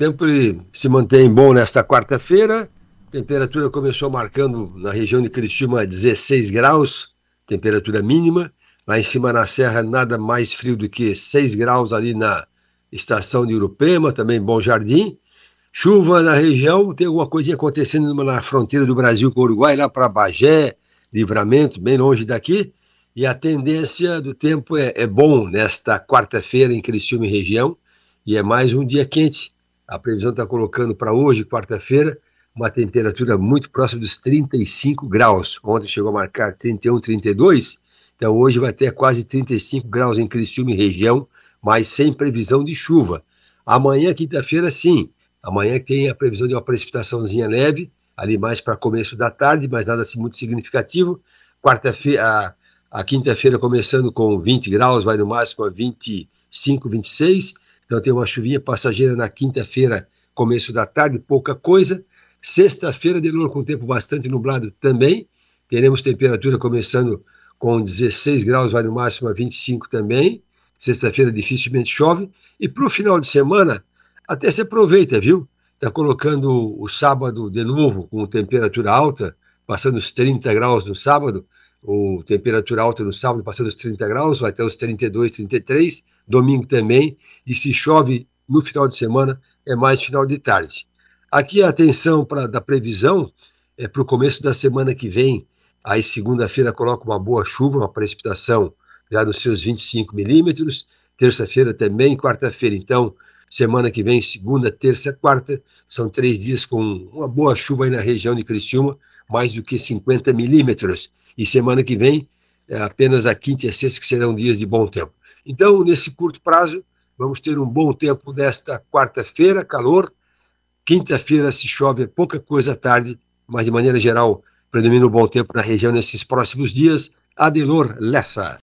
tempo ele se mantém bom nesta quarta-feira. Temperatura começou marcando na região de Criciúma 16 graus, temperatura mínima. Lá em cima na serra nada mais frio do que 6 graus ali na estação de Urupema, também Bom Jardim. Chuva na região, tem alguma coisinha acontecendo na fronteira do Brasil com o Uruguai, lá para Bagé, Livramento, bem longe daqui. E a tendência do tempo é, é bom nesta quarta-feira em Criciúma e região, e é mais um dia quente. A previsão está colocando para hoje, quarta-feira, uma temperatura muito próxima dos 35 graus. Ontem chegou a marcar 31, 32, então hoje vai ter quase 35 graus em Criciúma e região, mas sem previsão de chuva. Amanhã, quinta-feira, sim. Amanhã tem a previsão de uma precipitaçãozinha leve, ali mais para começo da tarde, mas nada assim muito significativo. Quarta-feira, a, a quinta-feira começando com 20 graus, vai no máximo a 25, 26. Então tem uma chuvinha passageira na quinta-feira, começo da tarde, pouca coisa. Sexta-feira, de novo, com tempo bastante nublado também. Teremos temperatura começando com 16 graus, vai no máximo a 25 também. Sexta-feira dificilmente chove. E para o final de semana, até se aproveita, viu? Está colocando o sábado de novo com temperatura alta, passando os 30 graus no sábado, ou temperatura alta no sábado, passando os 30 graus, vai até os 32, 33, domingo também, e se chove no final de semana, é mais final de tarde. Aqui a atenção pra, da previsão é para o começo da semana que vem. Aí segunda-feira coloca uma boa chuva, uma precipitação já nos seus 25 milímetros. Terça-feira também, quarta-feira, então, semana que vem, segunda, terça, quarta, são três dias com uma boa chuva aí na região de Criciúma, mais do que 50 milímetros. E semana que vem, é apenas a quinta e a sexta que serão dias de bom tempo. Então, nesse curto prazo, vamos ter um bom tempo nesta quarta-feira, calor, Quinta-feira se chove pouca coisa à tarde, mas de maneira geral predomina o bom tempo na região nesses próximos dias. Adelor Lessa.